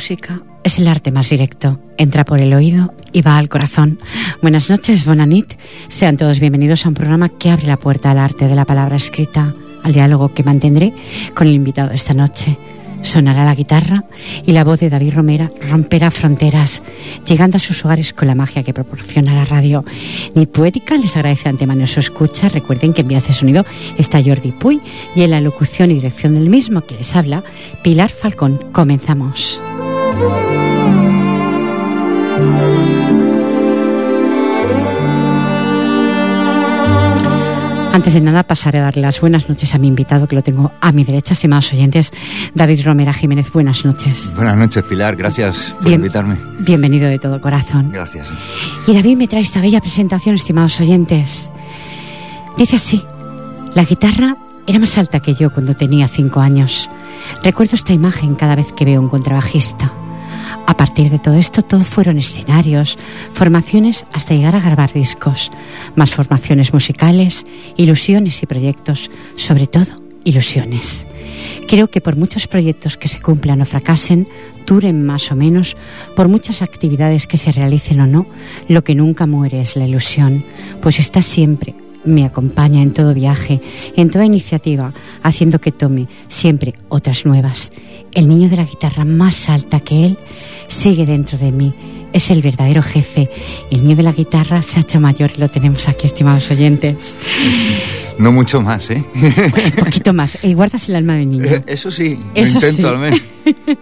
Música es el arte más directo. Entra por el oído y va al corazón. Buenas noches, Bonanit. Sean todos bienvenidos a un programa que abre la puerta al arte de la palabra escrita, al diálogo que mantendré con el invitado esta noche. Sonará la guitarra y la voz de David Romera romperá fronteras, llegando a sus hogares con la magia que proporciona la radio. Nit Poética les agradece antemano su escucha. Recuerden que en vías de sonido está Jordi Puy y en la locución y dirección del mismo que les habla, Pilar Falcón. Comenzamos. Antes de nada, pasaré a darle las buenas noches a mi invitado, que lo tengo a mi derecha, estimados oyentes, David Romera Jiménez. Buenas noches. Buenas noches, Pilar. Gracias por Bien- invitarme. Bienvenido de todo corazón. Gracias. Y David me trae esta bella presentación, estimados oyentes. Dice así, la guitarra era más alta que yo cuando tenía cinco años. Recuerdo esta imagen cada vez que veo un contrabajista. A partir de todo esto, todo fueron escenarios, formaciones hasta llegar a grabar discos, más formaciones musicales, ilusiones y proyectos, sobre todo ilusiones. Creo que por muchos proyectos que se cumplan o fracasen, duren más o menos, por muchas actividades que se realicen o no, lo que nunca muere es la ilusión, pues está siempre, me acompaña en todo viaje, en toda iniciativa, haciendo que tome siempre otras nuevas. El niño de la guitarra más alta que él sigue dentro de mí. Es el verdadero jefe. Y el niño de la guitarra se ha hecho mayor y lo tenemos aquí, estimados oyentes. No mucho más, ¿eh? Un poquito más. Y guardas el alma del niño. Eh, Eso sí, lo Eso intento sí. al menos.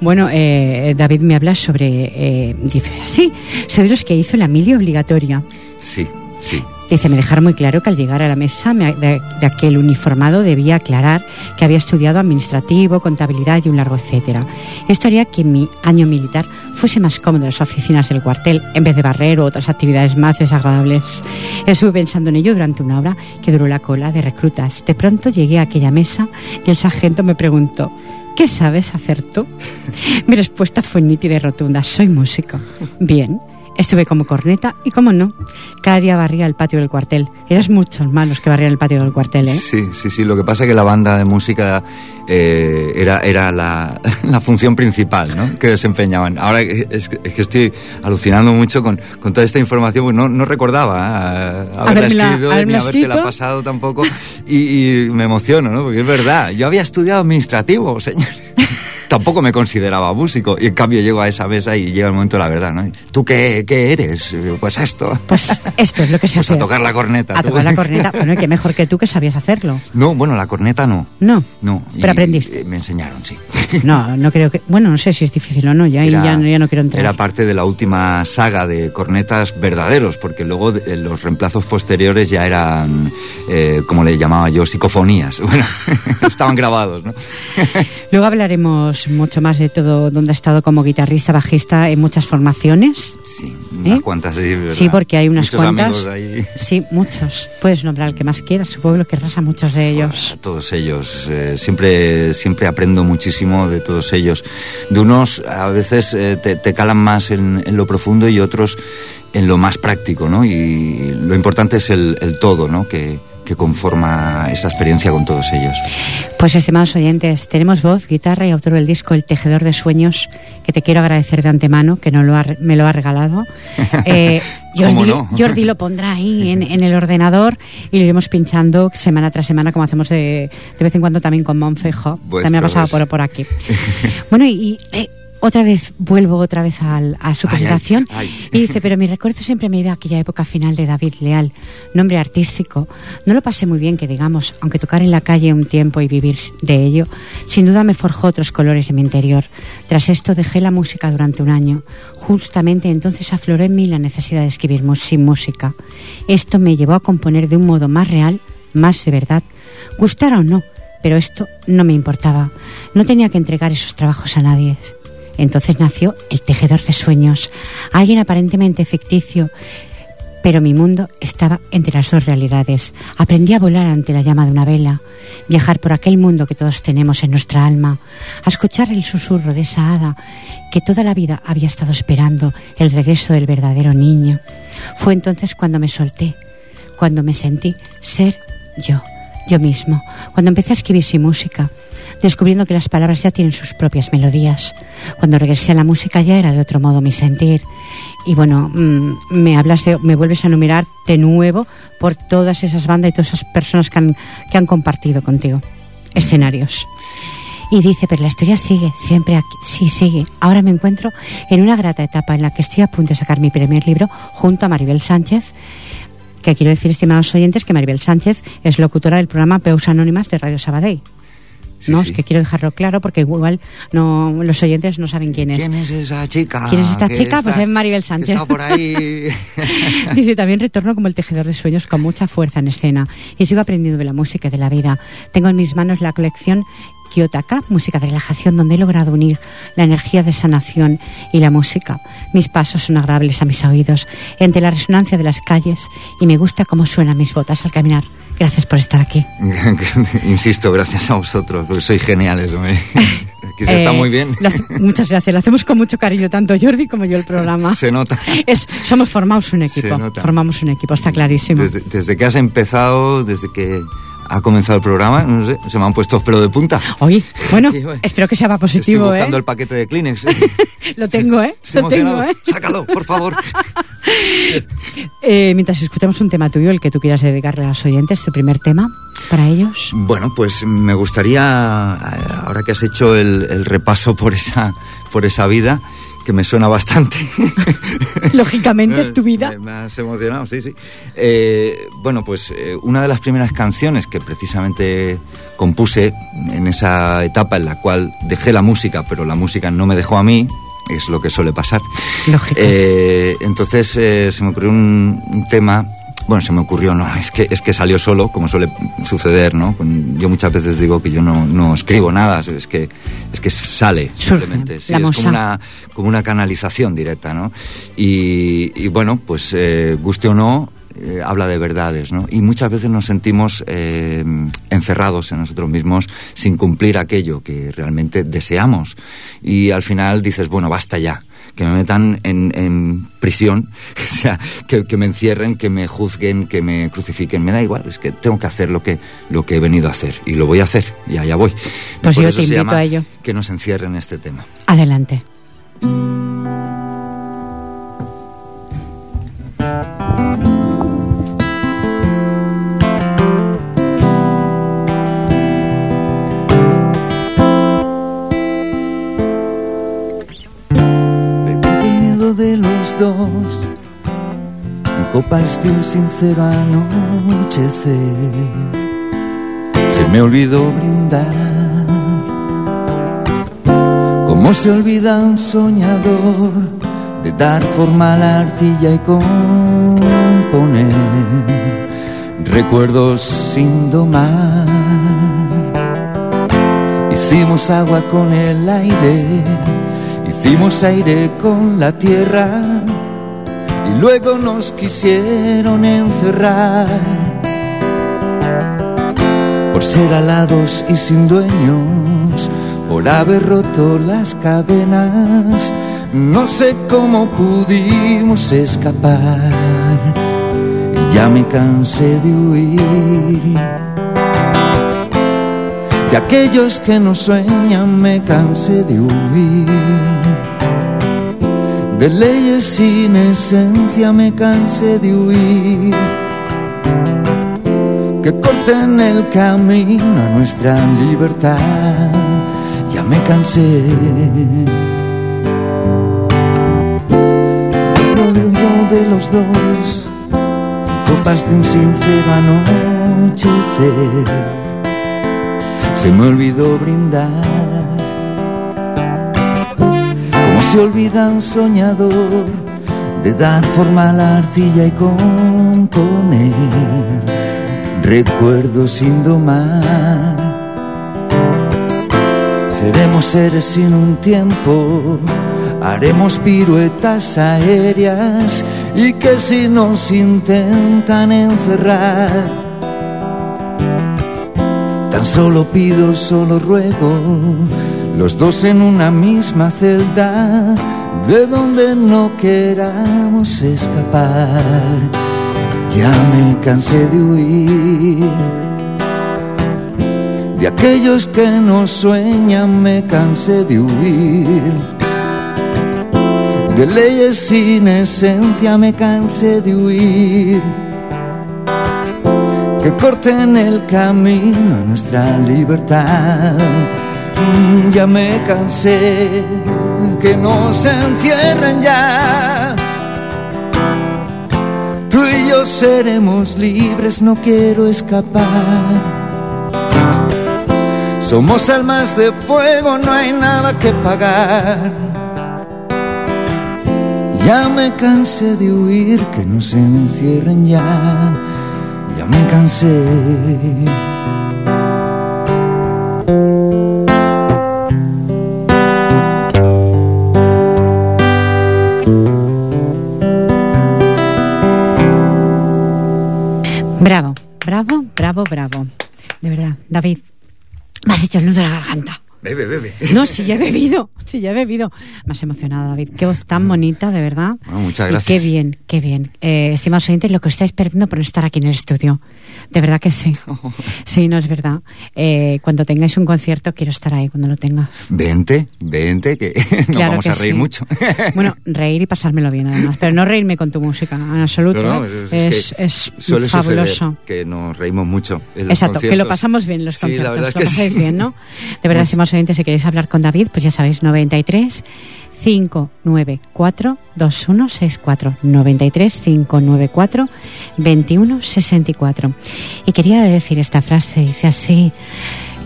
Bueno, eh, David me habla sobre, eh, dice, sí, soy de los que hizo la mili obligatoria. Sí, sí. Dice, me dejaron muy claro que al llegar a la mesa me- de, de aquel uniformado debía aclarar que había estudiado administrativo, contabilidad y un largo etcétera. Esto haría que mi año militar fuese más cómodo en las oficinas del cuartel, en vez de barrer u otras actividades más desagradables. Estuve pensando en ello durante una hora que duró la cola de reclutas. De pronto llegué a aquella mesa y el sargento me preguntó, ¿qué sabes hacer tú? Mi respuesta fue nítida y rotunda, soy músico. Bien. Estuve como corneta y como no, cada día barría el patio del cuartel. Eras muchos más los que barrían el patio del cuartel, ¿eh? Sí, sí, sí. Lo que pasa es que la banda de música eh, era, era la, la función principal ¿no? que desempeñaban. Ahora es, que- es que estoy alucinando mucho con, con toda esta información, pues no, no recordaba ¿eh? haberla Habérmela- escrito haberme ni habértela pasado tampoco. Y, y me emociono, ¿no? Porque es verdad, yo había estudiado administrativo, señor. Tampoco me consideraba músico. Y en cambio llego a esa mesa y llega el momento de la verdad, ¿no? ¿Tú qué, qué eres? Pues esto. Pues esto es lo que se Pues hace. a tocar la corneta. A tocar la corneta. Bueno, y que mejor que tú que sabías hacerlo. No, bueno, la corneta no. No. No. Pero aprendiste. eh, me enseñaron, sí. No, no creo que. Bueno, no sé si es difícil o no. Ya, Era- ya, no- ya no quiero entrar. Era parte de la última saga de cornetas verdaderos, porque luego de- los reemplazos posteriores ya eran, eh, como le llamaba yo, psicofonías. Bueno, estaban grabados, ¿no? Luego hablaremos mucho más de todo, donde ha estado como guitarrista, bajista en muchas formaciones. Sí, unas ¿Eh? cuantas, sí, ¿verdad? Sí, porque hay unas Muchos cuantas. amigos ahí. Sí, muchos. Puedes nombrar al que más quieras. Supongo que querrás a muchos de ellos. A todos ellos. eh, siempre, siempre aprendo muchísimo de todos ellos. De unos a veces eh, te, te calan más en, en lo profundo y otros en lo más práctico, ¿no? Y lo importante es el, el todo, ¿no? Que, que conforma esta experiencia con todos ellos. Pues estimados oyentes, tenemos voz, guitarra y autor del disco El Tejedor de Sueños, que te quiero agradecer de antemano, que no lo ha, me lo ha regalado. Eh, ¿Cómo Jordi, no? Jordi lo pondrá ahí en, en el ordenador y lo iremos pinchando semana tras semana, como hacemos de, de vez en cuando también con Monfejo. Vuestro También ha pasado por, por aquí. bueno, y, y, eh, otra vez vuelvo otra vez a su presentación y dice, pero mi recuerdo siempre me iba a aquella época final de David Leal, nombre artístico. No lo pasé muy bien, que digamos, aunque tocar en la calle un tiempo y vivir de ello, sin duda me forjó otros colores en mi interior. Tras esto dejé la música durante un año. Justamente entonces afloró en mí la necesidad de escribir sin música. Esto me llevó a componer de un modo más real, más de verdad, gustara o no, pero esto no me importaba. No tenía que entregar esos trabajos a nadie. Entonces nació el tejedor de sueños, alguien aparentemente ficticio, pero mi mundo estaba entre las dos realidades. Aprendí a volar ante la llama de una vela, viajar por aquel mundo que todos tenemos en nuestra alma, a escuchar el susurro de esa hada que toda la vida había estado esperando el regreso del verdadero niño. Fue entonces cuando me solté, cuando me sentí ser yo, yo mismo, cuando empecé a escribir sin música, descubriendo que las palabras ya tienen sus propias melodías. Cuando regresé a la música ya era de otro modo mi sentir. Y bueno, mm, me hablas de, me vuelves a enumerar de nuevo por todas esas bandas y todas esas personas que han, que han compartido contigo escenarios. Y dice, pero la historia sigue, siempre aquí, sí sigue. Ahora me encuentro en una grata etapa en la que estoy a punto de sacar mi primer libro junto a Maribel Sánchez, que quiero decir, estimados oyentes, que Maribel Sánchez es locutora del programa Peus Anónimas de Radio Sabadell no, es que quiero dejarlo claro porque igual no los oyentes no saben quién es. ¿Quién es esa chica? ¿Quién es esta chica? pues es Maribel Sánchez. Está por ahí. Dice, también retorno como el tejedor de sueños con mucha fuerza en escena y sigo aprendiendo de la música y de la vida. Tengo en mis manos la colección Kyotaka, música de relajación, donde he logrado unir la energía de sanación y la música. Mis pasos son agradables a mis oídos, entre la resonancia de las calles, y me gusta cómo suenan mis botas al caminar. Gracias por estar aquí. Insisto, gracias a vosotros, porque sois geniales. se está eh, muy bien. muchas gracias. Lo hacemos con mucho cariño, tanto Jordi como yo el programa. Se nota. Es, somos formados un equipo. Formamos un equipo, está clarísimo. desde que has empezado, desde que ha comenzado el programa, no sé, se me han puesto pelo de punta. Oye, bueno, espero que sea positivo, Estoy buscando ¿eh? el paquete de Kleenex. ¿eh? Lo tengo, ¿eh? Lo tengo, ¿eh? Sácalo, por favor. eh, mientras escuchamos un tema tuyo, el que tú quieras dedicarle a los oyentes, tu primer tema para ellos. Bueno, pues me gustaría, ahora que has hecho el, el repaso por esa, por esa vida, que me suena bastante. Lógicamente es tu vida. Me, has emocionado, sí, sí. Eh, bueno, pues eh, una de las primeras canciones que precisamente compuse en esa etapa en la cual dejé la música, pero la música no me dejó a mí, es lo que suele pasar. Lógico. Eh, entonces se me ocurrió un tema bueno, se me ocurrió, no, es que, es que salió solo, como suele suceder, ¿no? Yo muchas veces digo que yo no, no escribo nada, es que, es que sale, simplemente. Sí, es como una, como una canalización directa, ¿no? Y, bueno, pues eh, guste o no, eh, habla de verdades, ¿no? Y muchas veces nos sentimos eh, encerrados en nosotros mismos sin cumplir aquello que realmente deseamos. Y al final dices, bueno, basta ya que me metan en, prisión, o sea, que, me encierren, que me juzguen, que me crucifiquen, me da igual, es que tengo que hacer lo que, lo que he venido a hacer y lo voy a hacer y allá voy. Pues yo te invito a ello. Que nos encierren este tema. Adelante. Copas de un sincero anochecer. Se me olvidó brindar, como se olvida un soñador de dar forma a la arcilla y componer recuerdos sin domar. Hicimos agua con el aire Hicimos aire con la tierra luego nos quisieron encerrar. Por ser alados y sin dueños, por haber roto las cadenas, no sé cómo pudimos escapar. Y ya me cansé de huir. De aquellos que no sueñan me cansé de huir de leyes sin esencia me cansé de huir. Que corten el camino a nuestra libertad, ya me cansé. Pero uno de los dos, copas de un sincero anochecer, se me olvidó brindar se olvida un soñador de dar forma a la arcilla y componer recuerdos sin domar. Seremos seres sin un tiempo haremos piruetas aéreas y que si nos intentan encerrar, tan solo pido, solo ruego, los dos en una misma celda, de donde no queramos escapar. Ya me cansé de huir. De aquellos que no sueñan me cansé de huir de leyes sin esencia me cansé de huir, que corten el camino a nuestra libertad. Ya me cansé que nos encierren ya. Tú y yo seremos libres, no quiero escapar. Somos almas de fuego, no hay nada que pagar. Ya me cansé de huir, que no se encierren ya. Ya me cansé. Bravo, bravo, bravo. De verdad, David, me has hecho el nudo de la garganta. Bebe, bebe. No, si ya he bebido, si ya he bebido. Más emocionada, David. Qué voz tan bonita, de verdad. muchas gracias. qué bien, qué bien. Eh, estimados oyentes, lo que estáis perdiendo por no estar aquí en el estudio. De verdad que sí. Sí, no es verdad. Eh, cuando tengáis un concierto, quiero estar ahí cuando lo tengas. Vente, vente, que nos vamos a reír mucho. Bueno, reír y pasármelo bien, además. Pero no reírme con tu música, en absoluto. es, es, fabuloso. Que nos reímos mucho. Exacto, que lo pasamos bien los conciertos. La lo pasáis bien, ¿no? De verdad, estimados si queréis hablar con David, pues ya sabéis, 93 594 2164 93 594 2164 y quería decir esta frase dice así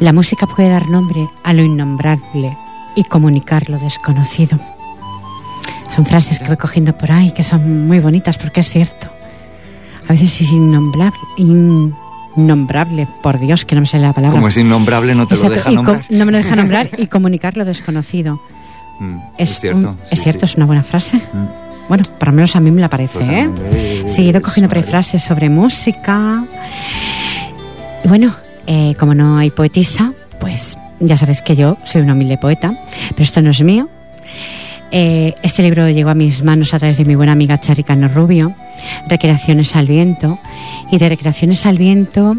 la música puede dar nombre a lo innombrable y comunicar lo desconocido son frases que voy cogiendo por ahí que son muy bonitas porque es cierto. A veces es innombrable innombrable por Dios que no me sale la palabra como es innombrable no te lo deja nombrar no me lo deja nombrar y comunicar lo desconocido Mm, es, cierto. es cierto, es una buena frase. Mm. Bueno, por lo menos a mí me la parece, ¿eh? Sí, he ido cogiendo por ahí frases sobre música. Y bueno, eh, como no hay poetisa, pues ya sabes que yo soy una humilde poeta, pero esto no es mío. Eh, este libro llegó a mis manos a través de mi buena amiga Charicano Rubio, Recreaciones al Viento, y de Recreaciones al Viento,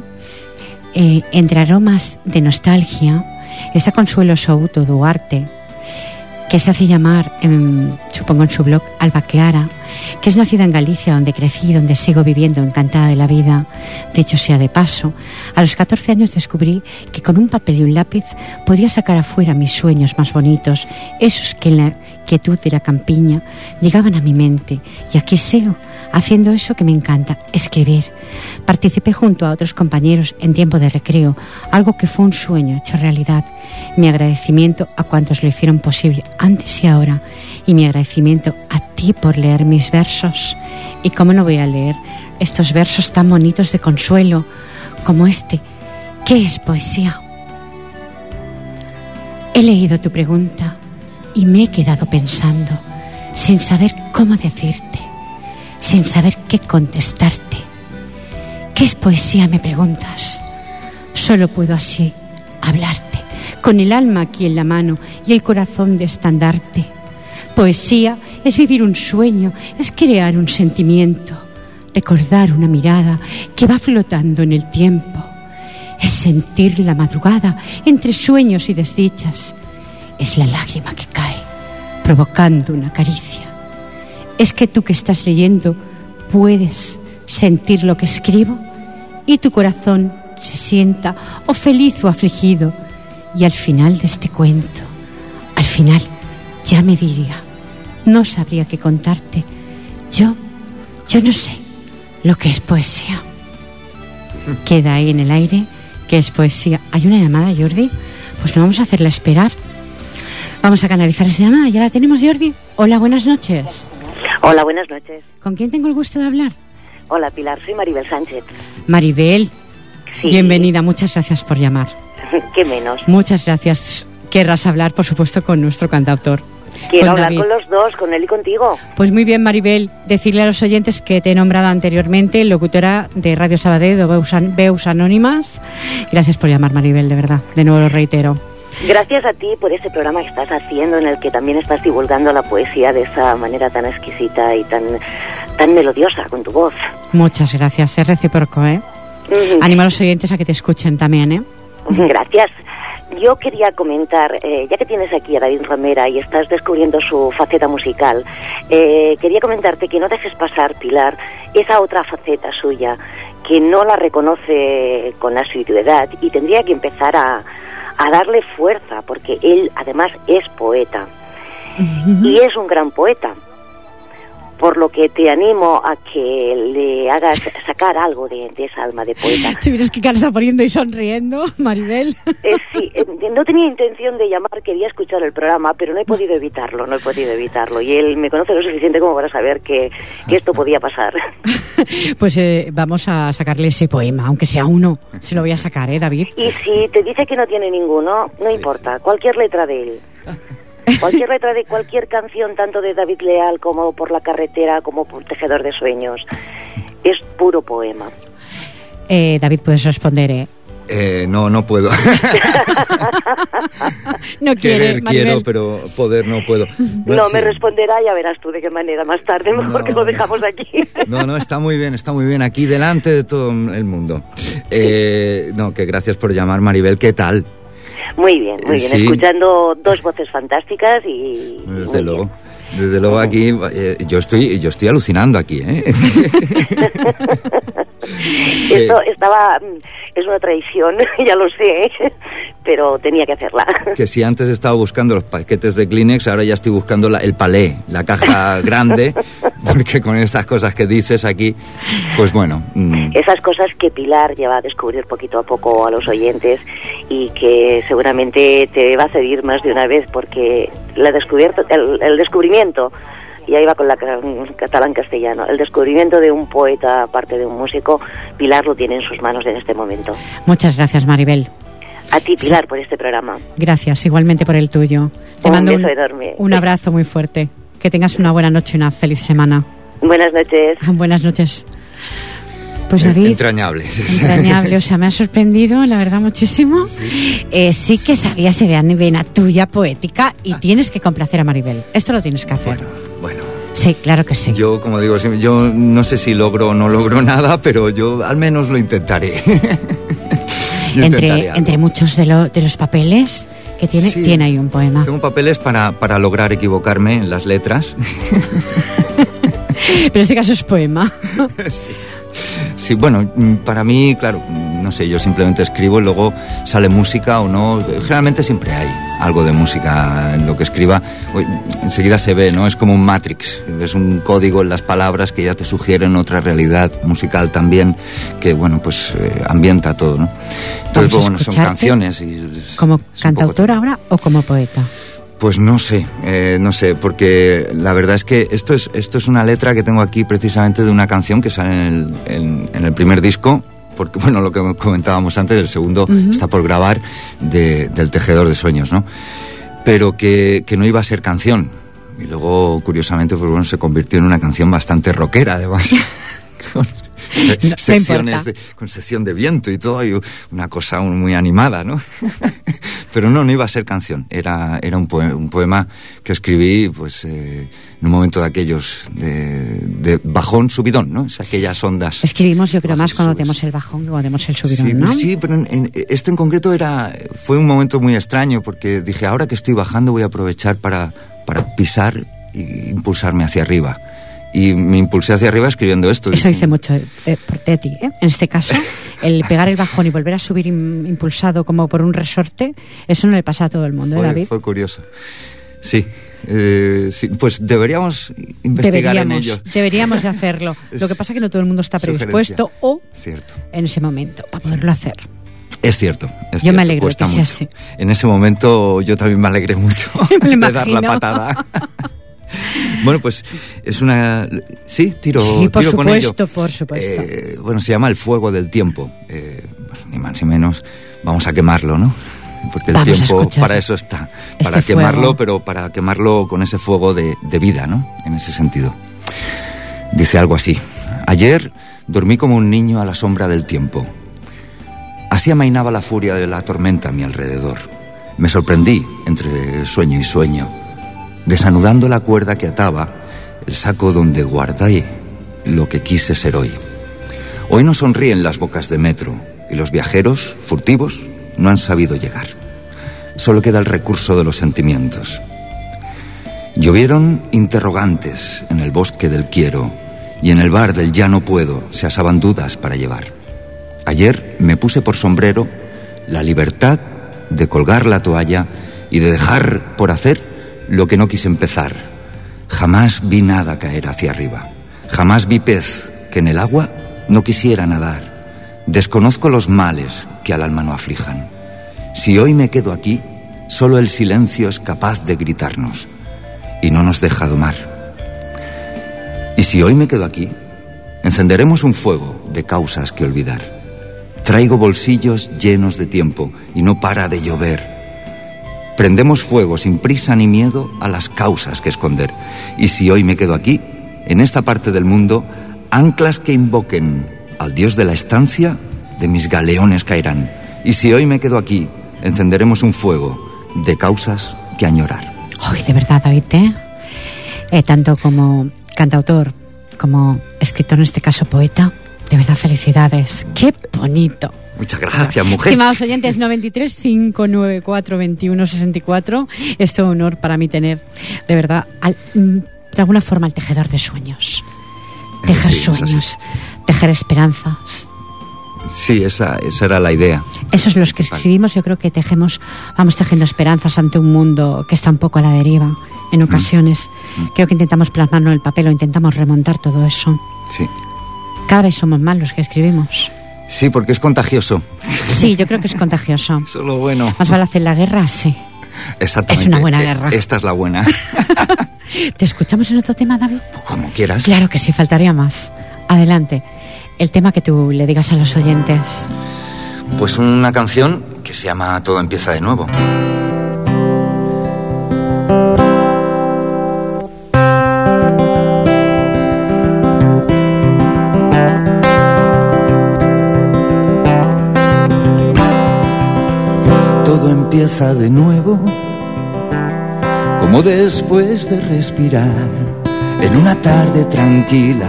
eh, entre aromas de nostalgia, está Consuelo Souto Duarte, que se hace llamar, supongo en su blog, Alba Clara, que es nacida en Galicia, donde crecí, donde sigo viviendo encantada de la vida, de hecho sea de paso. A los 14 años descubrí que con un papel y un lápiz podía sacar afuera mis sueños más bonitos, esos que en la quietud de la campiña llegaban a mi mente. Y aquí sigo, haciendo eso que me encanta, escribir. Participé junto a otros compañeros en tiempo de recreo, algo que fue un sueño hecho realidad. Mi agradecimiento a cuantos lo hicieron posible antes y ahora, y mi agradecimiento a ti por leer mis versos. ¿Y cómo no voy a leer estos versos tan bonitos de consuelo como este? ¿Qué es poesía? He leído tu pregunta y me he quedado pensando, sin saber cómo decirte sin saber qué contestarte. ¿Qué es poesía? me preguntas. Solo puedo así hablarte, con el alma aquí en la mano y el corazón de estandarte. Poesía es vivir un sueño, es crear un sentimiento, recordar una mirada que va flotando en el tiempo. Es sentir la madrugada entre sueños y desdichas. Es la lágrima que cae, provocando una caricia es que tú que estás leyendo puedes sentir lo que escribo y tu corazón se sienta o feliz o afligido. Y al final de este cuento, al final ya me diría, no sabría qué contarte. Yo, Yo no sé lo que es poesía. Queda ahí en el aire que es poesía. ¿Hay una llamada, Jordi? Pues no vamos a hacerla esperar. Vamos a canalizar esa llamada. ¿Ya la tenemos, Jordi? Hola, buenas noches. Hola, buenas noches. ¿Con quién tengo el gusto de hablar? Hola, Pilar. Soy Maribel Sánchez. Maribel, Sí. bienvenida. Muchas gracias por llamar. ¿Qué menos? Muchas gracias. Querrás hablar, por supuesto, con nuestro cantautor. Quiero con hablar David. con los dos, con él y contigo. Pues muy bien, Maribel. Decirle a los oyentes que te he nombrado anteriormente locutora de Radio Sabadell de Veus Anónimas. Gracias por llamar, Maribel, de verdad. De nuevo lo reitero. Gracias a ti por ese programa que estás haciendo en el que también estás divulgando la poesía de esa manera tan exquisita y tan, tan melodiosa con tu voz. Muchas gracias. Es recíproco, ¿eh? Ujú. Animo a los oyentes a que te escuchen también, ¿eh? Gracias. Yo quería comentar, eh, ya que tienes aquí a David Romera y estás descubriendo su faceta musical, eh, quería comentarte que no dejes pasar, Pilar, esa otra faceta suya, que no la reconoce con asiduidad y tendría que empezar a, a darle fuerza, porque él además es poeta y es un gran poeta. Por lo que te animo a que le hagas sacar algo de, de esa alma de poeta. Si miras qué cara está poniendo y sonriendo, Maribel. Eh, sí, eh, no tenía intención de llamar, quería escuchar el programa, pero no he podido evitarlo, no he podido evitarlo. Y él me conoce lo suficiente como para saber que, que esto podía pasar. Pues eh, vamos a sacarle ese poema, aunque sea uno. Se lo voy a sacar, ¿eh, David? Y si te dice que no tiene ninguno, no importa, cualquier letra de él. Cualquier letra de cualquier canción, tanto de David Leal como por la carretera, como por Tejedor de Sueños, es puro poema. Eh, David, puedes responder, ¿eh? Eh, no, no puedo. No quiere, Querer Maribel. quiero, pero poder no puedo. No, sí. me responderá, ya verás tú de qué manera más tarde, mejor No, que lo dejamos aquí. No, no, está muy bien, está muy bien aquí delante de todo el mundo. Eh, no, que gracias por llamar, Maribel. ¿Qué tal? Muy bien, muy bien. Sí. Escuchando dos voces fantásticas y. Desde bien. luego. Desde luego aquí, eh, yo estoy, yo estoy alucinando aquí, ¿eh? Esto estaba. mm, Es una traición, ya lo sé, pero tenía que hacerla. que si antes estaba buscando los paquetes de Kleenex, ahora ya estoy buscando la- el palé, la caja grande, porque con estas cosas que dices aquí, pues bueno, mm, Esas cosas que Pilar lleva a descubrir poquito a poco a los oyentes y que seguramente te va a cedir más de una vez porque la descubierto, el, el descubrimiento, y ahí va con la ca- catalán castellano, el descubrimiento de un poeta aparte de un músico, Pilar lo tiene en sus manos en este momento. Muchas gracias, Maribel. A ti, Pilar, por este programa. Gracias, igualmente por el tuyo. Te Un mando beso enorme. un abrazo muy fuerte. Que tengas una buena noche y una feliz semana. Buenas noches. Buenas noches. Pues David, entrañable. entrañable, o sea, me ha sorprendido, la verdad, muchísimo. Eh, sí que sabías de vena tuya poética y tienes que complacer a Maribel. Esto lo tienes que hacer. Bueno. Sí, claro que sí. Yo, como digo, yo no sé si logro o no logro nada, pero yo al menos lo intentaré. Entre, muchos de, lo- de los papeles que tiene, Sí. tiene ahí un poema. Tengo papeles para, para lograr equivocarme en las letras. Pero en este caso es poema. Sí, bueno, mm, para mí, claro, no sé, yo simplemente escribo y luego sale música o no. Generalmente siempre hay algo de música en lo que escriba. Enseguida se ve, ¿no? Es como un Matrix. Es un código en las palabras que ya te sugieren otra realidad musical también, que, bueno, pues eh, ambienta todo, ¿no? Entonces, bueno, son canciones y... ¿Como es un poco- cantautor ahora o como poeta? Pues no sé, eh, no sé, porque la verdad es que esto es, esto es una letra que tengo aquí precisamente de una canción que sale en el, en- en el primer disco, porque bueno, lo que comentábamos antes, el segundo está por grabar de- del Tejedor de Sueños, ¿no? Pero que, que no iba a ser canción. Y luego, curiosamente, pues bueno, se convirtió en una canción bastante rockera, además. Con no secciones de, con sección de viento y todo, y una cosa muy animada, ¿no? Pero no, no iba a ser canción, era, era un, poema, un poema que escribí pues, eh, en un momento de aquellos de, de bajón, subidón, ¿no? Es aquellas ondas. Escribimos, yo creo, más cuando tenemos el bajón que cuando tenemos el subidón, Sí, ¿no? sí, pero en- en- este en concreto era, fue un momento muy extraño porque dije, ahora que estoy bajando voy a aprovechar para, para pisar e impulsarme hacia arriba. Y me impulsé hacia arriba escribiendo esto. Eso dice mucho de- por- de ti, ¿eh? En este caso, el pegar el bajón y volver a subir im- impulsado como por un resorte, eso no le pasa a todo el mundo, ¿eh, Fue, David? fue curioso. Sí. Eh, pues deberíamos investigar deberíamos, en ello. Deberíamos de hacerlo. Lo que pasa es que no todo el mundo está predispuesto o Cierto. en ese momento para poderlo hacer. Es cierto. Es yo cierto, me alegro que sea así. En ese momento yo también me alegré mucho Me de dar la patada. bueno, pues es una... Sí, tiro, Sí, por tiro con ello. supuesto, por supuesto. Eh, bueno, se llama el fuego del tiempo. Eh, pues, ni más ni menos. Vamos a quemarlo, ¿no? Porque el Vamos tiempo para eso está. este Para quemarlo, fuego. pero para quemarlo con ese fuego de, de vida, ¿no? En ese sentido. Dice algo así. Ayer dormí como un niño a la sombra del tiempo. Así amainaba la furia de la tormenta a mi alrededor. Me sorprendí entre sueño y sueño, desanudando la cuerda que ataba el saco donde guardé lo que quise ser hoy. Hoy no sonríen las bocas de metro y los viajeros, furtivos, no han sabido llegar. Solo queda el recurso de los sentimientos. Llovieron interrogantes en el bosque del quiero y en el bar del ya no puedo se asaban dudas para llevar. Ayer me puse por sombrero la libertad de colgar la toalla y de dejar por hacer lo que no quise empezar. Jamás vi nada caer hacia arriba. Jamás vi pez que en el agua no quisiera nadar. Desconozco los males que al alma no aflijan. Si hoy me quedo aquí, solo el silencio es capaz de gritarnos y no nos deja domar. Y si hoy me quedo aquí, encenderemos un fuego de causas que olvidar. Traigo bolsillos llenos de tiempo y no para de llover. Prendemos fuego sin prisa ni miedo a las causas que esconder. Y si hoy me quedo aquí, en esta parte del mundo, anclas que invoquen al Dios de la estancia de mis galeones caerán. Y si hoy me quedo aquí, encenderemos un fuego de causas que añorar. Ay, de verdad, David, ¿eh? Eh, tanto como cantautor como escritor, en este caso poeta, de verdad, felicidades. ¡Qué bonito! Muchas gracias, mujer. Estimados oyentes, 93 594 21 64. Es todo honor para mí tener, de verdad, al- mm, de alguna forma, el tejedor de sueños. Tejer Sí, sueños, tejer esperanzas. Sí, esa, esa era la idea. Esos los que escribimos, yo creo que tejemos, vamos tejiendo esperanzas ante un mundo que está un poco a la deriva en ocasiones. Creo que intentamos plasmarlo en el papel o intentamos remontar todo eso. Sí. Cada vez somos más los que escribimos. Sí, porque es contagioso. Sí, yo creo que es contagioso. Eso es lo bueno. Más vale hacer la guerra, sí. Exactamente. Es una buena Eh, guerra. Esta es la buena. ¿Te escuchamos en otro tema, David? Como quieras. Claro que sí, faltaría más. Adelante. El tema que tú le digas a los oyentes. Pues una canción que se llama Todo empieza de nuevo. Empieza de nuevo, como después de respirar, en una tarde tranquila,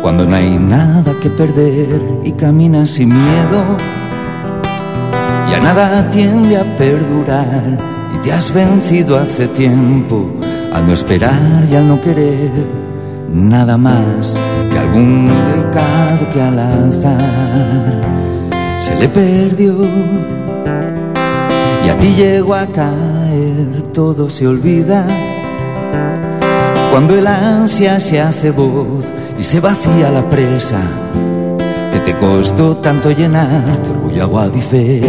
cuando no hay nada que perder y caminas sin miedo. Ya nada tiende a perdurar y te has vencido hace tiempo al no esperar y al no querer nada más que algún recado que al azar se le perdió y llegó a caer, todo se olvida. Cuando el ansia se hace voz y se vacía la presa, que te costó tanto llenar de orgullo, agua y fe.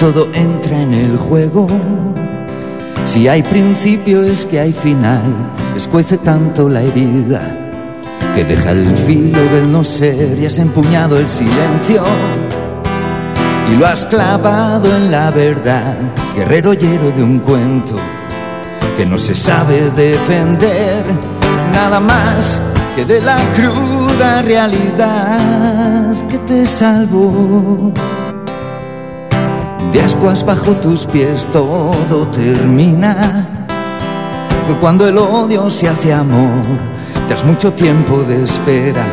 Todo entra en el juego. Si hay principio es que hay final, escuece tanto la herida que deja el filo del no ser y has empuñado el silencio y lo has clavado en la verdad, guerrero lleno de un cuento que no se sabe defender, nada más que de la cruda realidad que te salvó. De ascuas bajo tus pies todo termina. Cuando el odio se hace amor, tras mucho tiempo de espera,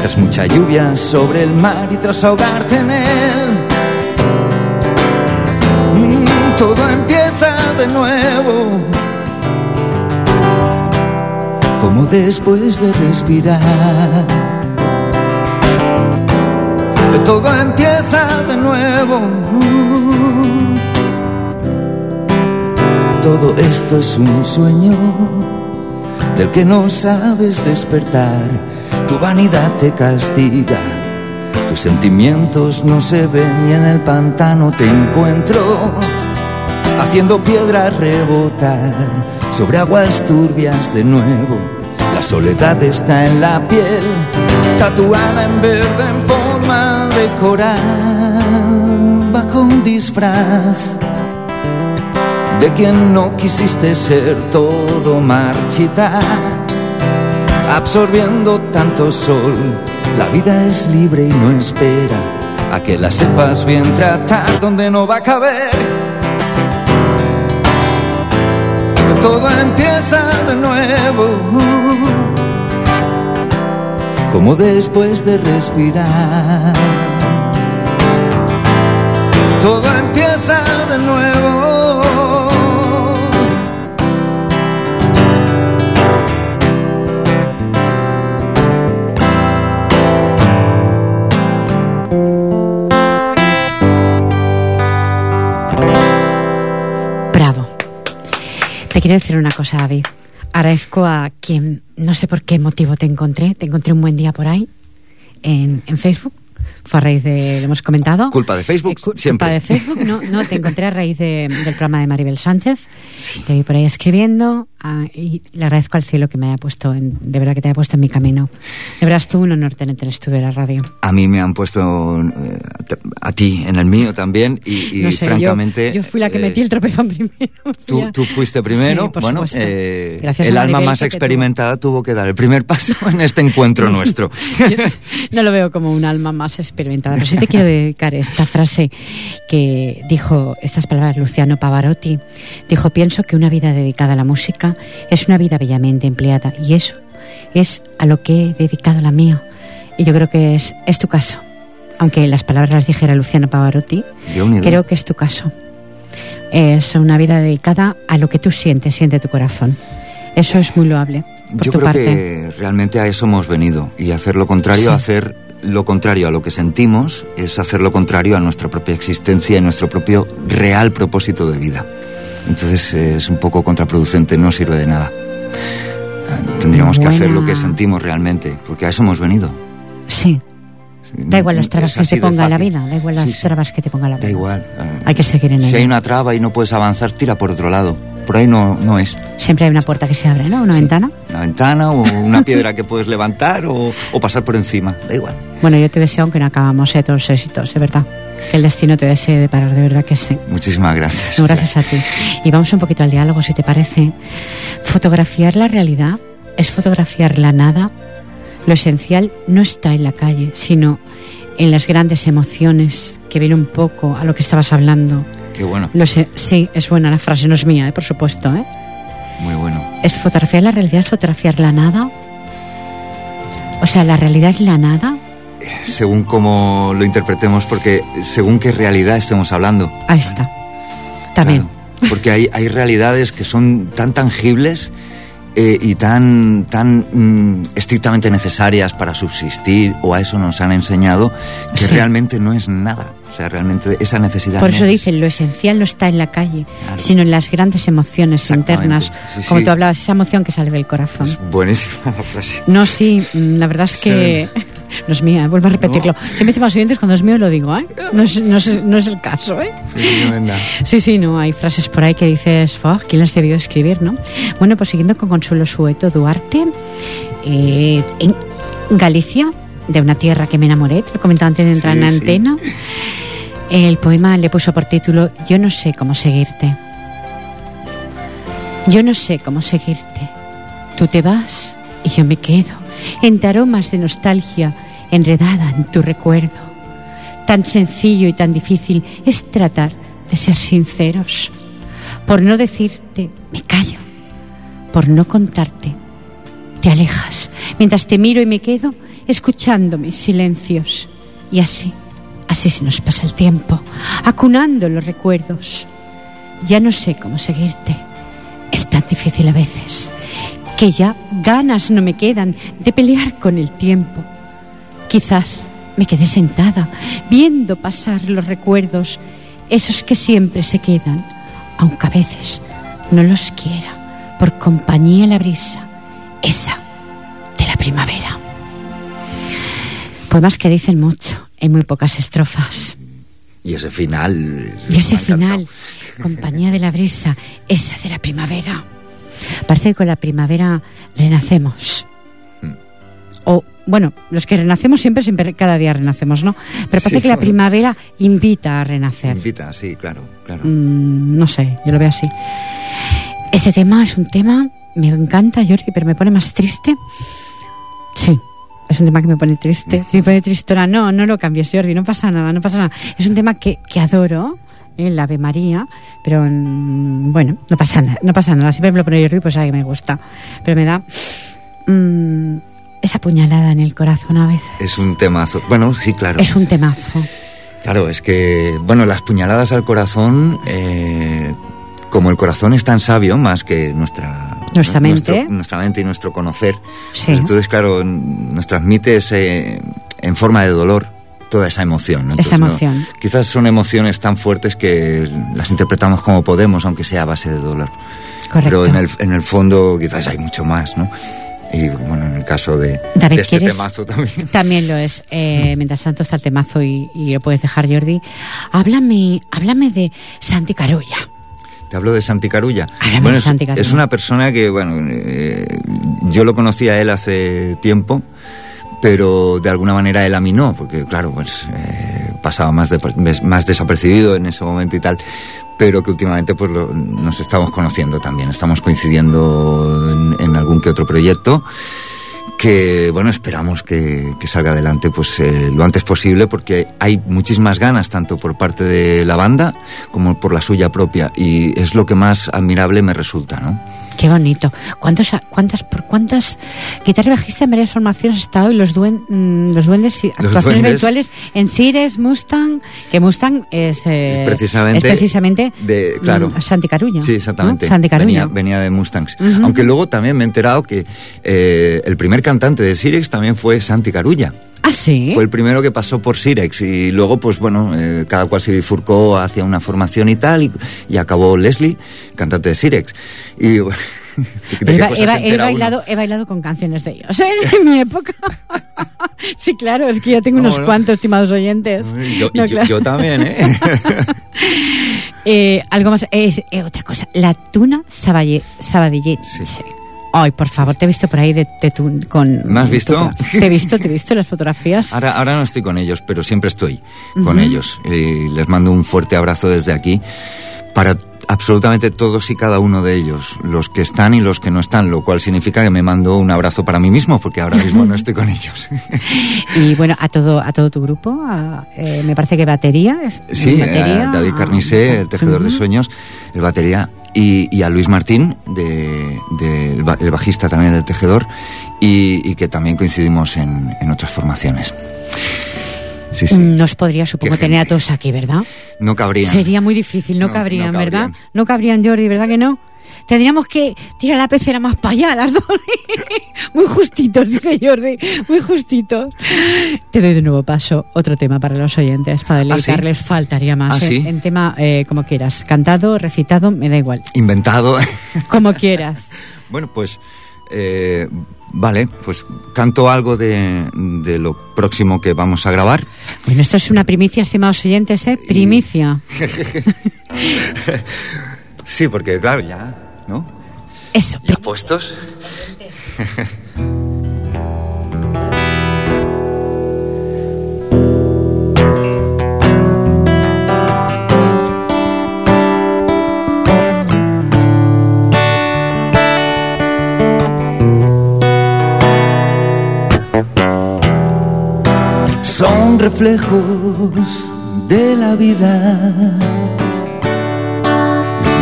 tras mucha lluvia sobre el mar y tras ahogarte en él, mm, todo empieza de nuevo. Como después de respirar. todo empieza de nuevo. Todo esto es un sueño del que no sabes despertar. Tu vanidad te castiga, tus sentimientos no se ven y en el pantano te encuentro haciendo piedras rebotar sobre aguas turbias de nuevo. La soledad está en la piel, tatuada en verde en forma de coral, bajo un disfraz de quien no quisiste ser todo marchita, absorbiendo tanto sol. La vida es libre y no espera a que la sepas bien tratar donde no va a caber. Todo empieza de nuevo, como después de respirar. Quiero decir una cosa, David. Agradezco a quien, no sé por qué motivo te encontré, te encontré un buen día por ahí, en, en Facebook, fue a raíz de, lo hemos comentado. Culpa de Facebook, Eh, cu- siempre. Culpa de Facebook, no, no, te encontré a raíz de- del programa de Maribel Sánchez. Te vi por ahí escribiendo ah, y le agradezco al cielo que me haya puesto, en- de verdad que te haya puesto en mi camino. De verdad es tú un honor tenerte en el estudio de la radio. A mí me han puesto eh, a ti en el mío también y, y No sé, yo- francamente... Yo, fui la que eh, metí el tropezón primero. Tú, tú fuiste primero, Sí, por bueno, eh, Gracias a el alma Maribel más experimentada tuvo que dar el primer paso en este encuentro nuestro. Yo no lo veo como un alma más experimentada, pero sí te quiero dedicar esta frase que dijo, estas palabras Luciano Pavarotti. Dijo, pienso que una vida dedicada a la música es una vida bellamente empleada y eso es a lo que he dedicado la mía. Y yo creo que es, es tu caso. Aunque las palabras las dijera Luciano Pavarotti, creo que es tu caso. Es una vida dedicada a lo que tú sientes, siente tu corazón. Eso es muy loable por Yo creo parte. que realmente a eso hemos venido y hacer lo contrario, Sí. hacer lo contrario a lo que sentimos es hacer lo contrario a nuestra propia existencia y nuestro propio real propósito de vida. Entonces eh, es un poco contraproducente, no sirve de nada. Eh, Tendríamos que hacer lo que sentimos realmente, porque a eso hemos venido. Sí. Da igual las trabas que te ponga la vida, da igual las sí. trabas que te ponga la vida. Da igual. Hay que seguir en Si ello. hay una traba y no puedes avanzar, tira por otro lado. Por ahí no, no es. Siempre hay una puerta que se abre, ¿no? Una Sí. ventana. Una ventana o una piedra que puedes levantar o, o pasar por encima. Da igual. Bueno, yo te deseo, aunque no acabamos, eh, todos los éxitos, de verdad. Que el destino te desee de parar, de verdad que sí. Muchísimas gracias. No, gracias a ti. Y vamos un poquito al diálogo, si te parece. Fotografiar la realidad es fotografiar la nada. Lo esencial no está en la calle, sino en las grandes emociones que viene un poco a lo que estabas hablando. Qué bueno. Lo sé, sí, es buena la frase, no es mía, eh, por supuesto, ¿eh? Muy bueno. ¿Es fotografiar la realidad? ¿Es fotografiar la nada? O sea, ¿la realidad es la nada? Según cómo lo interpretemos, porque según qué realidad estemos hablando. Ahí está. También. Claro, porque hay, hay realidades que son tan tangibles eh, y tan, tan mm, estrictamente necesarias para subsistir, o a eso nos han enseñado, que Sí. realmente no es nada. O sea, realmente esa necesidad. Por no eso es. dicen, lo esencial no está en la calle, Claro. sino en las grandes emociones internas. Sí, Como sí. tú hablabas, esa emoción que sale del corazón. Es buenísima la frase. No, sí, mm, la verdad es que no es mía, vuelvo a repetirlo. Siempre estimados oyentes, cuando es mío lo digo, ¿eh? No es, no es- no es el caso, ¿eh? Sí. Sí, sí, no, hay frases por ahí que dices, "Fua, ¿quién las debió escribir, no? Bueno, pues siguiendo con Consuelo Sueto Duarte, eh, en Galicia, de una tierra que me enamoré, te lo comentaba antes de entrar Sí, en la sí. antena, el poema le puso por título Yo no sé cómo seguirte. Yo no sé cómo seguirte. Tú te vas y yo me quedo, entre aromas de nostalgia enredada en tu recuerdo. Tan sencillo y tan difícil es tratar de ser sinceros. Por no decirte, me callo. Por no contarte, te alejas. Mientras te miro y me quedo escuchando mis silencios. Y así, así se nos pasa el tiempo, acunando los recuerdos. Ya no sé cómo seguirte. Es tan difícil a veces que ya ganas no me quedan de pelear con el tiempo. Quizás me quedé sentada, viendo pasar los recuerdos, esos que siempre se quedan, aunque a veces no los quiera, por compañía la brisa, esa de la primavera. Poemas que dicen mucho en muy pocas estrofas. Y ese final. Y ese final, compañía de la brisa, esa de la primavera. Parece que con la primavera renacemos. Hmm. O, bueno, los que renacemos siempre, siempre, cada día renacemos, ¿no? Pero parece que la primavera invita a renacer. Invita, sí, claro, claro. Mm, no sé, yo lo veo así. Este tema es un tema, me encanta, Jordi, pero me pone más triste. Sí, es un tema que me pone triste. Me pone tristora. No, no lo cambies, Jordi, no pasa nada, no pasa nada. Es un tema que, que adoro, el Ave María, pero mm, bueno, no pasa nada, no pasa nada. Siempre me lo pone Jordi, pues sabe que me gusta. Pero me da mm, esa puñalada en el corazón a veces. Es un temazo. Bueno, sí, claro. Es un temazo. Claro, es que, bueno, las puñaladas al corazón, eh, como el corazón es tan sabio, más que nuestra nuestra mente. nuestra mente y nuestro conocer. Pues entonces, claro, nos transmite ese, en forma de dolor toda esa emoción. esa emoción. quizás son emociones tan fuertes que las interpretamos como podemos, aunque sea a base de dolor. Correcto. Pero en el, en el fondo quizás hay mucho más, ¿no? Y bueno, en el caso de, este temazo también. También lo es. Eh, mientras tanto está el temazo y, y, lo puedes dejar, Jordi. Háblame, háblame de Santi Carulla. Te hablo de Santi Carulla. Bueno, es, es, una persona que, bueno, eh, yo lo conocí a él hace tiempo, pero de alguna manera él a mí no, porque claro, pues eh, pasaba más, más desapercibido en ese momento y tal, pero que últimamente pues nos estamos conociendo también, estamos coincidiendo en, en algún que otro proyecto que bueno esperamos que, salga adelante pues eh, lo antes posible porque hay muchísimas ganas tanto por parte de la banda como por la suya propia y es lo que más admirable me resulta no Qué bonito. ¿Cuántos, cuántas, ¿Por cuántas guitarras bajistas en varias formaciones estado y los, duen, mm, los duendes y actuaciones virtuales en Sires, Mustang? Que Mustang es, eh, precisamente, precisamente de, claro, mm, Santi Caruña. Sí, exactamente. Santi Venía, venía, de Mustangs. Aunque luego también me he enterado que eh, el primer cantante de Sirex también fue Santi Carulla. ¿Ah, sí? Fue el primero que pasó por Sirex y luego, pues bueno, eh, cada cual se bifurcó hacia una formación y tal y, acabó Leslie, cantante de Sirex. Y bueno, he, bailado, he bailado con canciones de ellos ¿eh? en mi época. sí, claro, es que ya tengo unos cuantos, estimados oyentes. Yo, también, ¿eh? ¿eh? algo más, es, otra cosa, la tuna Sabadillet. Sí. sí. Ay, por favor, te he visto por ahí de, tu, con... ¿Me has visto? Te he visto, te he visto las fotografías. Ahora, ahora no estoy con ellos, pero siempre estoy con ellos. Y les mando un fuerte abrazo desde aquí para absolutamente todos y cada uno de ellos, los que están y los que no están, lo cual significa que me mando un abrazo para mí mismo, porque ahora mismo no estoy con ellos. y bueno, a todo, a todo tu grupo, eh, me parece que batería. Es, sí, batería, David Carnicé, el tejedor de sueños, el batería, y, a Luis Martín, de, el bajista también del Tejedor, y, que también coincidimos en, otras formaciones. Sí, sí. Nos podría, supongo, tener a todos aquí, ¿verdad? No cabrían. Sería muy difícil, no, cabrían, ¿verdad? No cabrían, Jordi, ¿verdad que no? Tendríamos que tirar la pecera más para allá, las dos. muy justitos, dice Jordi, muy justitos. Te doy de nuevo paso otro tema para los oyentes, para ¿Ah, deleitarles. Faltaría más. ¿Ah, ¿eh? En tema, eh, como quieras. Cantado, recitado, me da igual. Inventado. como quieras. Bueno, pues. Eh, vale, pues canto algo de, lo próximo que vamos a grabar. Bueno, esto es una primicia, estimados oyentes, ¿eh? Primicia. sí, porque claro, ya ¿no? Eso. ¿Ya puestos? Son reflejos de la vida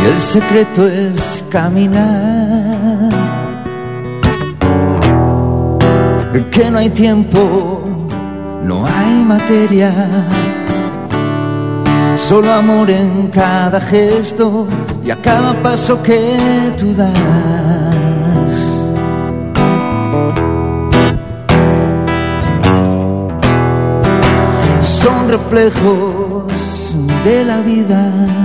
y el secreto es caminar. Que no hay tiempo, no hay materia, solo amor en cada gesto y a cada paso que tú das. reflejos de la vida.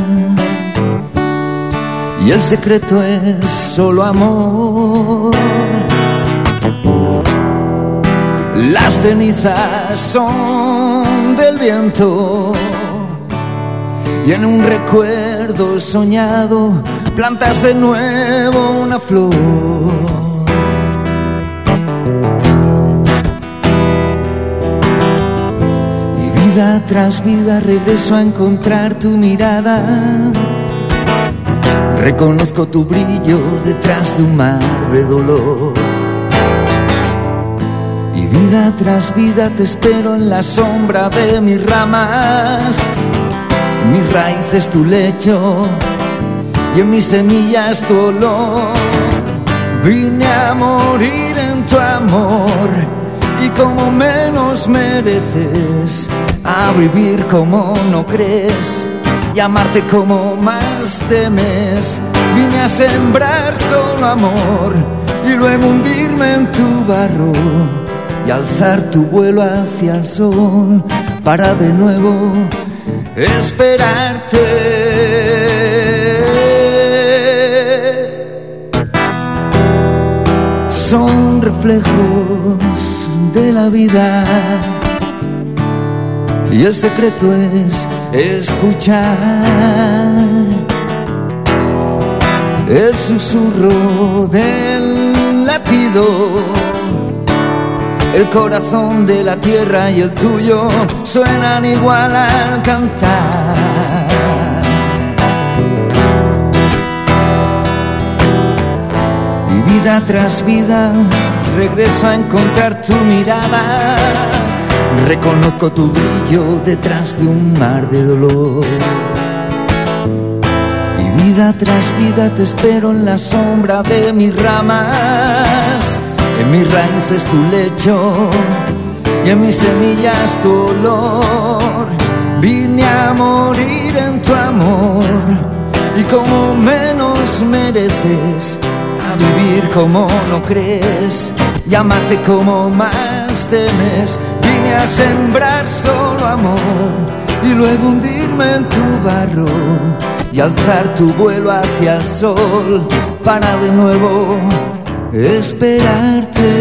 Y el secreto es solo amor. Las cenizas son del viento y en un recuerdo soñado plantas de nuevo una flor. Y vida tras vida regreso a encontrar tu mirada. Reconozco tu brillo detrás de un mar de dolor. Y vida tras vida te espero en la sombra de mis ramas mi raíz es tu lecho y en mis semillas tu olor. Vine a morir en tu amor y como menos mereces, a vivir como no crees y amarte como más temes. Vine a sembrar solo amor y luego hundirme en tu barro y alzar tu vuelo hacia el sol para de nuevo esperarte. Son reflejos de la vida y el secreto es escuchar el susurro del latido el corazón de la tierra y el tuyo suenan igual al cantar. Y vida tras vida regreso a encontrar tu mirada. Reconozco tu brillo detrás de un mar de dolor. Y vida tras vida te espero en la sombra de mis ramas en mis raíces tu lecho y en mis semillas tu olor. Vine a morir en tu amor y como menos mereces, a vivir como no crees y amarte como más temes. Vine a sembrar solo amor y luego hundirme en tu barro y alzar tu vuelo hacia el sol para de nuevo esperarte.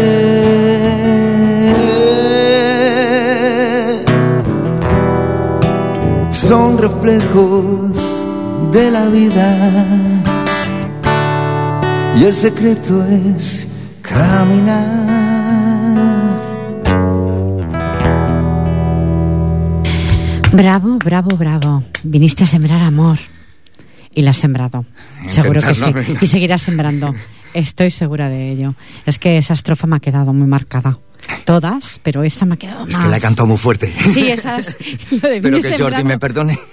Son reflejos de la vida y el secreto es caminar. Bravo, bravo, bravo. Viniste a sembrar amor y la has sembrado. Seguro que sí. Y seguirás sembrando. Estoy segura de ello. Es que esa estrofa me ha quedado muy marcada. Todas, pero esa me ha quedado más. Es que la he cantado muy fuerte. Sí, esas. Espero que Jordi me perdone.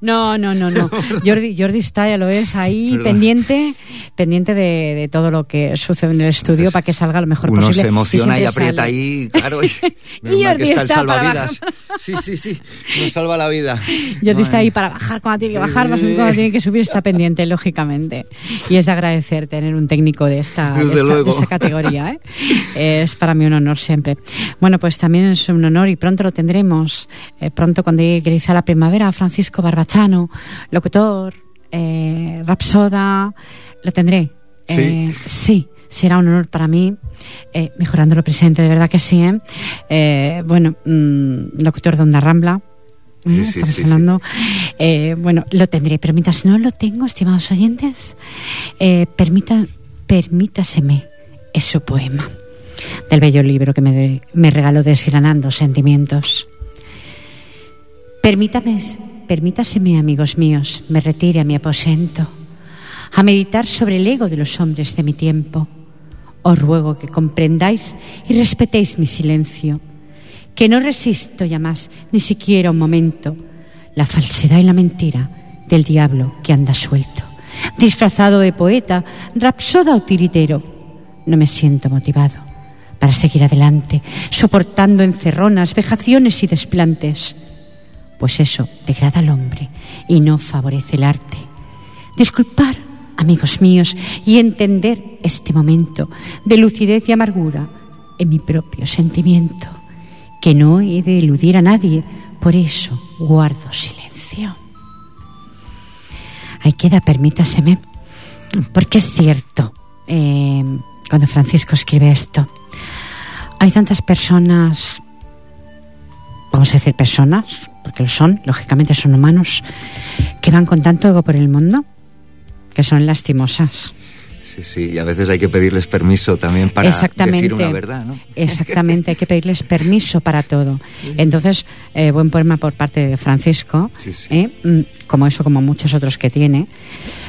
No, no, no, no. Jordi, Jordi está, ya lo es, ahí pendiente, pendiente de, todo lo que sucede en el estudio para que salga lo mejor uno posible. se emociona y, aprieta ahí, claro. Y, y Jordi está, está para Sí, sí, sí. Nos salva la vida. Jordi está ahí para bajar cuando tiene que bajar, más cuando tiene que subir, está pendiente, lógicamente. Y es de agradecer tener un técnico de esta, de esta, categoría. ¿eh? Es para mí un honor siempre. Bueno, pues también es un honor y pronto lo tendremos. Eh, pronto cuando llegue a la primavera, Francisco Barbachano, locutor, eh, rapsoda, lo tendré. Sí. Eh, sí será un honor para mí, eh, mejorando lo presente, de verdad que sí. ¿eh? eh bueno, mm, locutor de Onda Rambla. Sí, estamos hablando. bueno, lo tendré, pero mientras no lo tengo, estimados oyentes, permita, permítaseme, es su poema del bello libro que me, regaló Desgranando Sentimientos. Permítame, permítaseme, amigos míos, me retire a mi aposento a meditar sobre el ego de los hombres de mi tiempo. Os ruego que comprendáis y respetéis mi silencio, que no resisto ya más, ni siquiera un momento, la falsedad y la mentira del diablo que anda suelto, disfrazado de poeta, rapsoda o tiritero. No me siento motivado para seguir adelante, soportando encerronas, vejaciones y desplantes, pues eso degrada al hombre y no favorece el arte. Disculpar, amigos míos, y entender este momento de lucidez y amargura en mi propio sentimiento, que no he de eludir a nadie, por eso guardo silencio. Ahí queda, permítaseme, porque es cierto, eh, cuando Francisco escribe esto, hay tantas personas, vamos a decir personas, porque lo son, lógicamente son humanos, que van con tanto ego por el mundo, que son lastimosas. Sí, sí, y a veces hay que pedirles permiso también para decir una verdad, ¿no? Exactamente, hay que pedirles permiso para todo. Entonces, eh, buen poema por parte de Francisco, ¿eh? mm, como eso, como muchos otros que tiene,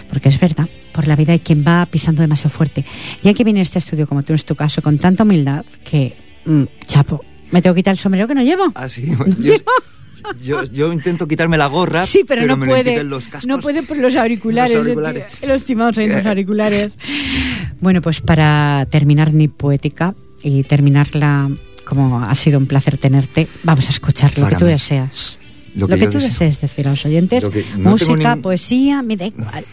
porque es verdad, por la vida hay quien va pisando demasiado fuerte. Y hay que viene a este estudio, como tú en tu caso, con tanta humildad que, mm, chapo, me tengo que quitar el sombrero que no llevo. Ah, sí, yo, yo, intento quitarme la gorra, sí, pero, no puede, los cascos. No puede por los auriculares, los, auriculares. los estimados los auriculares. bueno, pues para terminar mi poética y terminarla como ha sido un placer tenerte, vamos a escuchar lo que tú deseas. Lo que, tú desees decir a los oyentes. Música, poesía, me da igual.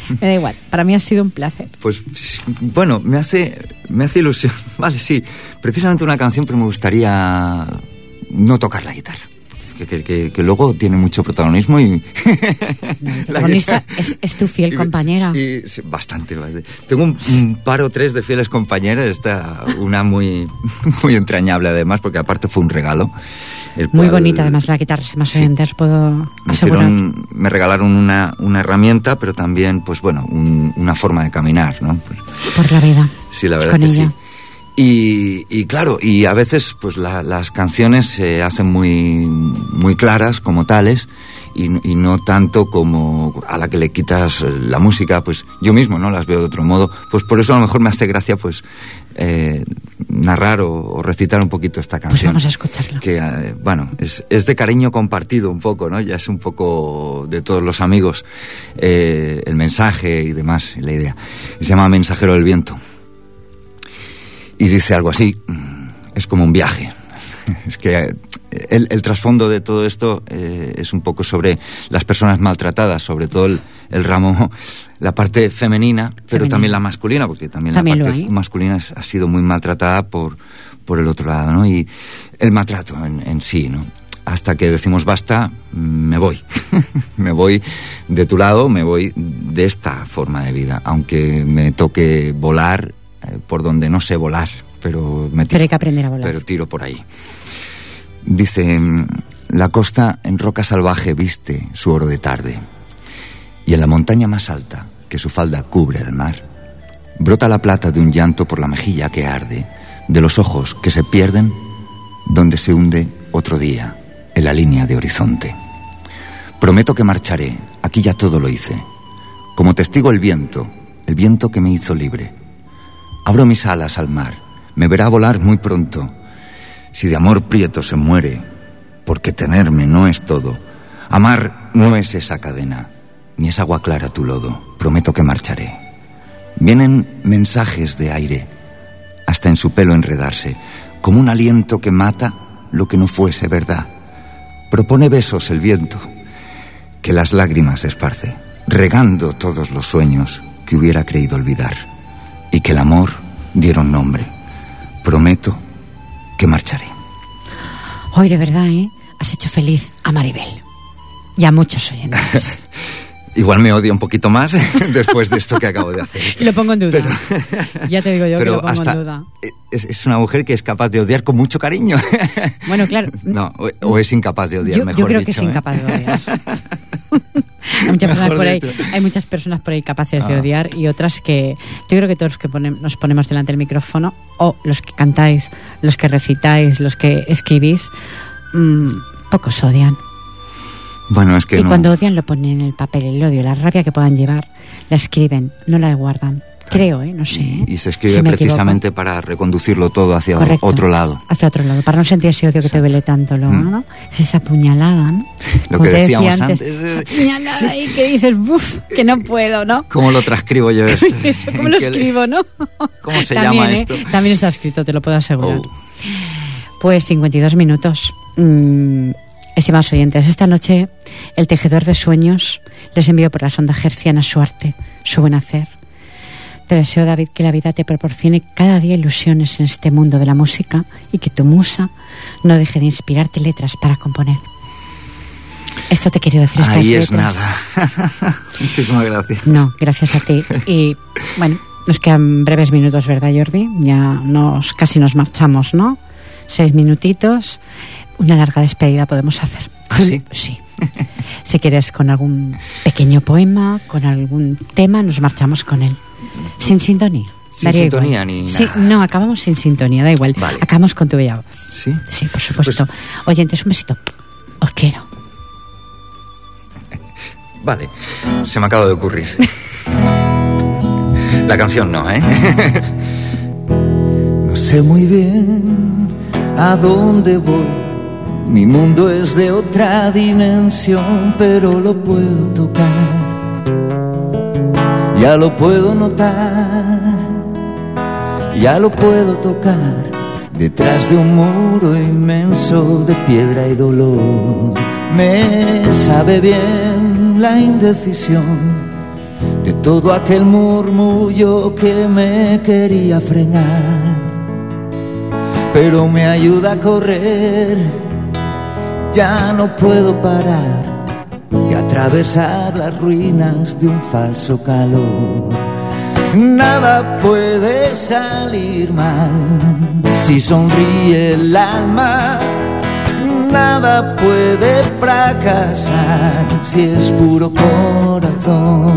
Me da igual, para mí ha sido un placer. Pues bueno, me hace, me hace ilusión. Vale, sí, precisamente una canción, pero me gustaría no tocar la guitarra que, luego tiene mucho protagonismo y... el protagonista es, tu fiel compañera. Y, bastante. Tengo un, par o tres de fieles compañeras, esta, una muy, muy entrañable además, porque aparte fue un regalo. muy bonita además la guitarra, si más sí, puedo asegurar. Me, regalaron una, una, herramienta, pero también, pues bueno, una forma de caminar, ¿no? Por la vida. Sí, la verdad que sí. Y, claro, y a veces pues las canciones se hacen muy, muy claras como tales y, no tanto como a la que le quitas la música, pues yo mismo no las veo de otro modo. Pues por eso a lo mejor me hace gracia pues eh, narrar o, recitar un poquito esta pues canción. Pues vamos a escucharla. Que eh, bueno, es, es, de cariño compartido un poco, ¿no? Ya es un poco de todos los amigos eh, el mensaje y demás, la idea. Se llama Mensajero del Viento y dice algo así, mm, es como un viaje. Es que el, trasfondo de todo esto eh, es un poco sobre las personas maltratadas, sobre todo el, ramo, la parte femenina, pero también la masculina, porque también, la parte masculina ha sido muy maltratada por, por el otro lado, ¿no? Y el maltrato en, en sí, ¿no? Hasta que decimos basta, me voy. me voy de tu lado, me voy de esta forma de vida, aunque me toque volar eh, por donde no sé volar, pero me tiro, hay que aprender a volar. Pero tiro por ahí. Dice, mm, la costa en roca salvaje viste su oro de tarde, y en la montaña más alta, que su falda cubre el mar, brota la plata de un llanto por la mejilla que arde, de los ojos que se pierden, donde se hunde otro día, en la línea de horizonte. Prometo que marcharé, aquí ya todo lo hice, como testigo el viento, el viento que me hizo libre Abro mis alas al mar, me verá volar muy pronto. Si de amor prieto se muere, porque tenerme no es todo. Amar no es esa cadena, ni es agua clara tu lodo. Prometo que marcharé. Vienen mensajes de aire, hasta en su pelo enredarse, como un aliento que mata lo que no fuese verdad. Propone besos el viento, que las lágrimas esparce, regando todos los sueños que hubiera creído olvidar y que el amor diera un nombre. Prometo que marcharé. Hoy de verdad, ¿eh? Has hecho feliz a Maribel y a muchos oyentes. Igual me odia un poquito más después de esto que acabo de hacer. Y lo pongo en duda. ya te digo yo que lo pongo en duda. Es, una mujer que es capaz de odiar con mucho cariño. Bueno, claro. No, o, es incapaz de odiar, yo, mejor Yo creo que es ¿eh? incapaz de odiar. hay, muchas personas por ahí, hay muchas personas por ahí capaces de ah. odiar y otras que yo creo que todos los que nos ponemos delante del micrófono o los que cantáis, los que recitáis, los que escribís, mmm, pocos odian. Bueno, es que y cuando odian lo ponen en el papel, el odio, la rabia que puedan llevar, la escriben, no la guardan. Creo, ¿eh? no sé. Y, se escribe precisamente para reconducir todo hacia otro lado. Hacia otro lado, para no sentir ese odio que te duele tanto, mm. ¿no? Es esa puñalada, ¿no? Lo que decíamos antes. Esa puñalada ahí que dices, ¡buf! Que no puedo, ¿no? ¿Cómo lo transcribo yo esto? ¿Cómo lo escribo, no? ¿Cómo se llama ¿eh? esto? También está escrito, te lo puedo asegurar. Oh. Pues 52 minutos. Mm, estimados oyentes, esta noche el tejedor de sueños les envió por la sonda gerciana su arte, su buen hacer te deseo, David, que la vida te proporcione cada día ilusiones en este mundo de la música y que tu musa no deje de inspirarte letras para componer. Esto te quiero decir. Ahí es nada. Muchísimas gracias. No, gracias a ti. Y bueno, nos quedan breves minutos, ¿verdad, Jordi? Ya nos casi nos marchamos, ¿no? Seis minutitos. Una larga despedida podemos hacer. ¿Ah, sí? Sí. si quieres con algún pequeño poema, con algún tema, nos marchamos con él. Sin sintonía. Sin sintonía ni nada. Sí, no, acabamos sin sintonía, da igual. Vale. Acabamos con tu bella voz. ¿Sí? Sí, por supuesto. Oyentes, un besito. Os quiero. Vale, se me acaba de ocurrir. La canción no, ¿eh? No sé muy bien a dónde voy. Mi mundo es de otra dimensión, pero lo puedo tocar. Ya lo puedo notar, ya lo puedo tocar. Detrás de un muro inmenso de piedra y dolor, me sabe bien la indecisión de todo aquel murmullo que me quería frenar. Pero me ayuda a correr, ya no puedo parar y atravesar las ruinas de un falso calor. Nada puede salir mal si sonríe el alma. Nada puede fracasar si es puro corazón.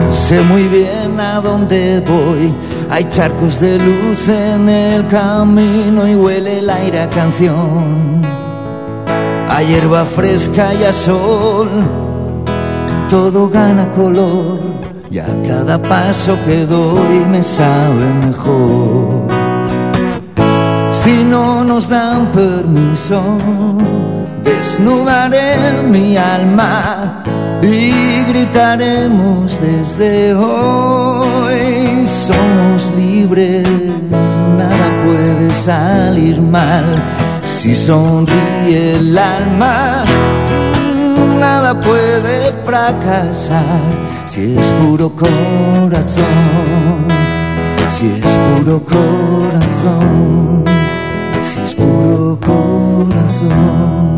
No sé muy bien a dónde voy. Hay charcos de luz en el camino y huele el aire a canción. A hierba fresca y a sol todo gana color y a cada paso que doy me sabe mejor. Si no nos dan permiso, desnudaré mi alma y gritaremos desde hoy. Somos libres, nada puede salir mal si sonríe el alma nada puede fracasar si es puro corazón, si es puro corazón, si es puro corazón.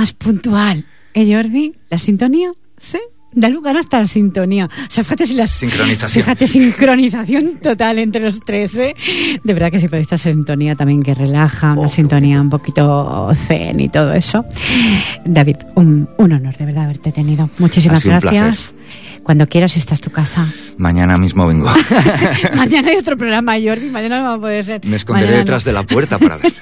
Además, puntual. ¿Eh, Jordi? ¿La sintonía? Sí. Da lugar hasta la sintonía. O sea, fíjate si las... Sincronización. Fíjate, sincronización total entre los tres, ¿eh? De verdad que sí, pero esta sintonía también que relaja, una Oh, sintonía un poquito zen y todo eso. David, un, un honor de verdad haberte tenido. Muchísimas sido un gracias. Cuando quieras, esta es tu casa. Mañana mismo vengo. mañana hay otro programa, Jordi. Mañana no va a poder ser. Me esconderé Mañana no. detrás de la puerta para ver.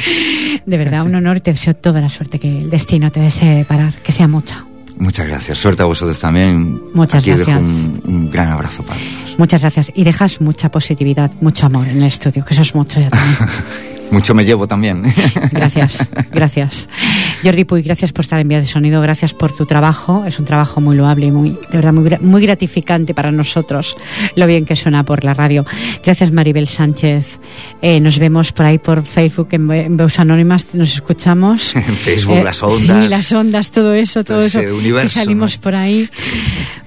De verdad, un honor y te deseo toda la suerte que el destino te desee parar, que sea mucha. Muchas gracias. Suerte a vosotros también. Muchas Aquí gracias. dejo un, un gran abrazo para todos. Muchas gracias. Y dejas mucha positividad, mucho amor en el estudio, que eso es mucho ya también. Mucho me llevo también. Gracias, gracias. Jordi Puy, gracias por estar en Vía de Sonido, gracias por tu trabajo. Es un trabajo muy loable y muy, de verdad, muy, muy gratificante para nosotros, lo bien que suena por la radio. Gracias, Maribel Sánchez. Eh, nos vemos por ahí por Facebook en, en Veus Anónimas, nos escuchamos. En Facebook, las ondas. Sí, las ondas, todo eso, todo eso. universo, que salimos ¿no? por ahí.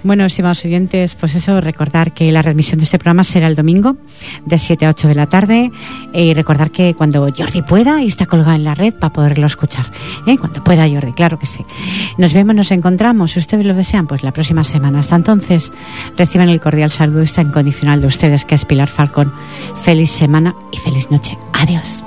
Bueno, estimados oyentes, pues eso, recordar que la readmisión de este programa será el domingo de 7 a 8 de la tarde eh, y recordar que cuando Jordi pueda y está colgada en la red para poderlo escuchar. ¿eh? Cuando pueda Jordi, claro que sí. Nos vemos, nos encontramos, si ustedes lo desean, pues la próxima semana. Hasta entonces, reciban el cordial saludo incondicional de ustedes, que es Pilar Falcón. Feliz semana y feliz noche. Adiós.